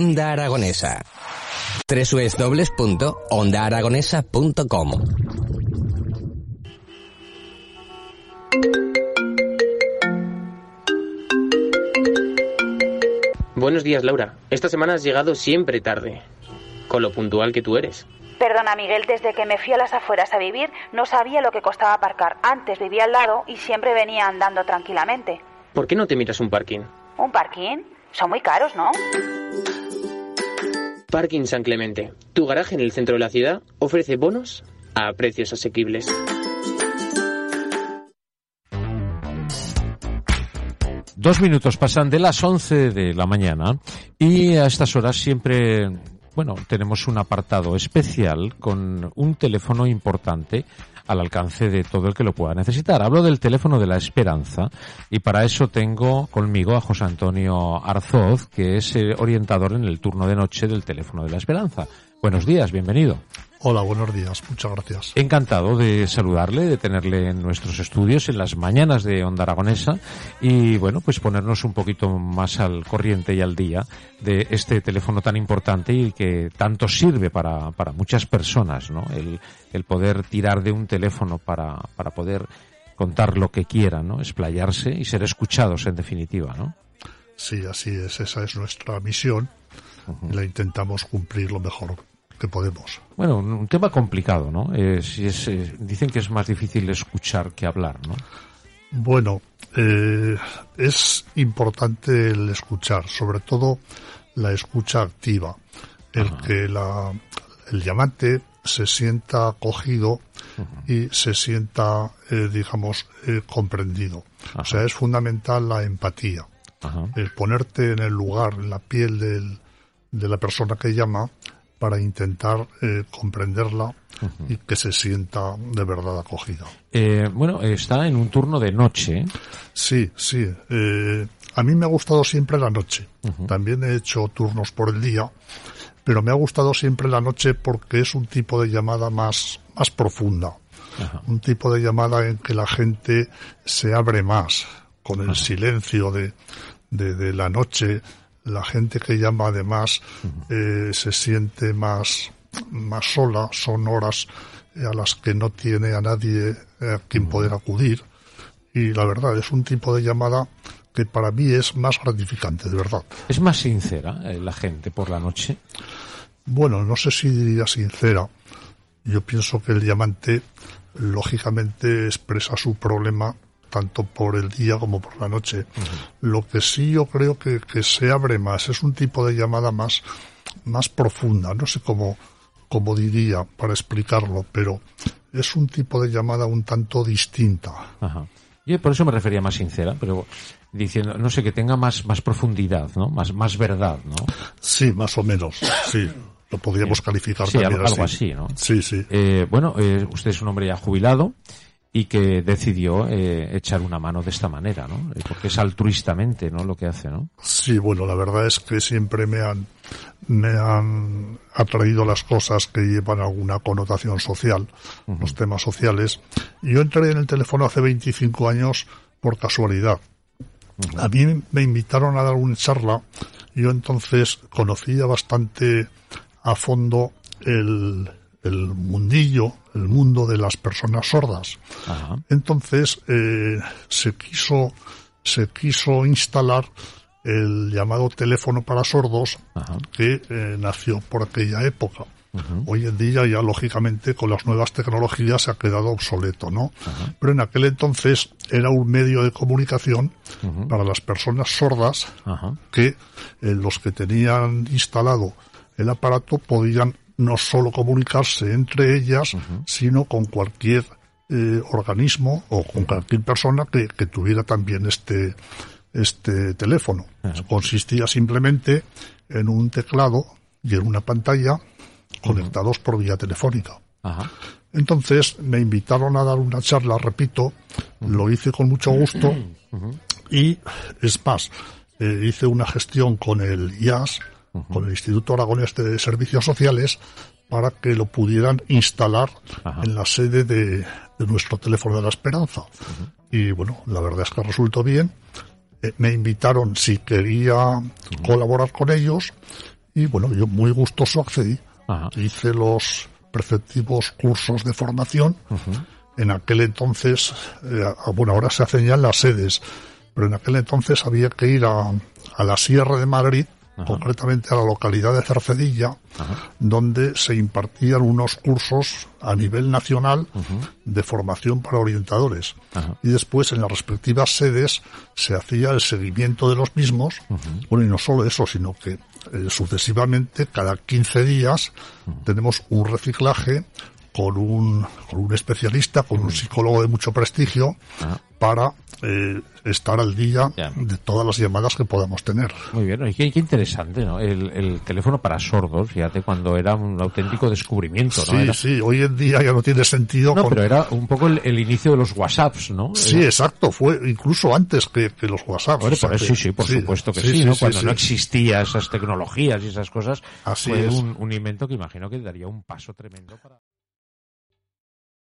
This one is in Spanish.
Onda Aragonesa. www.ondaaragonesa.com Buenos días, Laura. Esta semana has llegado siempre tarde, con lo puntual que tú eres. Perdona, Miguel, desde que me fui a las afueras a vivir no sabía lo que costaba aparcar. Antes vivía al lado y siempre venía andando tranquilamente. ¿Por qué no te miras un parking? ¿Un parking? Son muy caros, ¿no? Parking San Clemente. Tu garaje en el centro de la ciudad ofrece bonos a precios asequibles. Dos minutos pasan de las 11 de la mañana y a estas horas siempre, bueno, tenemos un apartado especial con un teléfono importante al alcance de todo el que lo pueda necesitar. Hablo del teléfono de la esperanza y para eso tengo conmigo a José Antonio Arzoz, que es eh, orientador en el turno de noche del teléfono de la esperanza. Buenos días, bienvenido. Hola, buenos días, muchas gracias. Encantado de saludarle, de tenerle en nuestros estudios, en las mañanas de Onda Aragonesa y bueno, pues ponernos un poquito más al corriente y al día de este teléfono tan importante y que tanto sirve para, para muchas personas, ¿no? El, el poder tirar de un teléfono para, para poder contar lo que quieran, ¿no? Explayarse y ser escuchados en definitiva, ¿no? Sí, así es, esa es nuestra misión y la intentamos cumplir lo mejor que podemos. Bueno, un, tema complicado, ¿no? Eh, si es, eh, dicen que es más difícil escuchar que hablar, ¿no? Bueno, eh, es importante el escuchar, sobre todo la escucha activa, el Ajá. que la, el llamante se sienta acogido y se sienta, eh, digamos, eh, comprendido. Ajá. O sea, es fundamental la empatía. El ponerte en el lugar, en la piel del, de la persona que llama para intentar eh, comprenderla y que se sienta de verdad acogida. Eh, bueno, está en un turno de noche. Sí, sí. eh, a mí me ha gustado siempre la noche. También he hecho turnos por el día, pero me ha gustado siempre la noche porque es un tipo de llamada más, más profunda. Un tipo de llamada en que la gente se abre más con el silencio de, de, de la noche. La gente que llama además eh, se siente más, más sola. Son horas eh, a las que no tiene a nadie eh, a quien poder acudir. Y la verdad es un tipo de llamada que para mí es más gratificante, de verdad. Es más sincera eh, la gente por la noche. Bueno, no sé si diría sincera. Yo pienso que el diamante, lógicamente, expresa su problema tanto por el día como por la noche. Lo que sí yo creo que, que se abre más, es un tipo de llamada más, más profunda. No sé cómo, cómo diría para explicarlo, pero es un tipo de llamada un tanto distinta. Ajá. Yo por eso me refería más sincera, pero diciendo, no sé, que tenga más, más profundidad, ¿no? Más, más verdad, ¿no? Sí, más o menos. Sí, lo podríamos calificar Sí, también algo así, ¿no? Sí, sí. Eh, bueno, eh, usted es un hombre ya jubilado y que decidió eh, echar una mano de esta manera, ¿no? Eh, Porque es altruistamente, ¿no? Lo que hace, ¿no? Sí, bueno, la verdad es que siempre me han, me han atraído las cosas que llevan alguna connotación social, los temas sociales. Yo entré en el teléfono hace 25 años por casualidad. A mí me invitaron a dar una charla. Yo entonces conocía bastante a fondo el, el mundillo, el mundo de las personas sordas. Ajá. Entonces eh, se quiso se quiso instalar el llamado teléfono para sordos Ajá. que eh, nació por aquella época. Hoy en día ya lógicamente con las nuevas tecnologías se ha quedado obsoleto, ¿no? Pero en aquel entonces era un medio de comunicación para las personas sordas que eh, los que tenían instalado el aparato podían no solo comunicarse entre ellas, sino con cualquier eh, organismo o con cualquier persona que, que tuviera también este, este teléfono. Consistía simplemente en un teclado y en una pantalla conectados por vía telefónica. Entonces me invitaron a dar una charla, repito, lo hice con mucho gusto y es más, eh, hice una gestión con el IAS, con el Instituto Aragonés de Servicios Sociales, para que lo pudieran instalar Ajá. en la sede de, de nuestro teléfono de la esperanza. Y bueno, la verdad es que resultó bien. Eh, me invitaron si quería colaborar con ellos y bueno, yo muy gustoso accedí. Ajá. Hice los preceptivos cursos de formación. En aquel entonces, eh, bueno, ahora se hacen ya en las sedes, pero en aquel entonces había que ir a, a la Sierra de Madrid, concretamente a la localidad de Cercedilla, donde se impartían unos cursos a nivel nacional de formación para orientadores. Y después en las respectivas sedes se hacía el seguimiento de los mismos. Bueno, y no solo eso, sino que eh, sucesivamente, cada 15 días, tenemos un reciclaje con un, con un especialista, con un psicólogo de mucho prestigio, para eh, estar al día Ya. de todas las llamadas que podamos tener. Muy bien, y qué, qué interesante, ¿no? El, el teléfono para sordos, fíjate, cuando era un auténtico descubrimiento, ¿no? Sí, Era- sí, hoy en día ya no tiene sentido. No, con- pero era un poco el, el inicio de los WhatsApps, ¿no? Sí, Era- exacto, fue incluso antes que, que los WhatsApp. Bueno, o sea por eso que- sí, sí, por supuesto que sí, ¿no? Cuando no existía esas tecnologías y esas cosas, Así fue un, un invento que imagino que daría un paso tremendo para...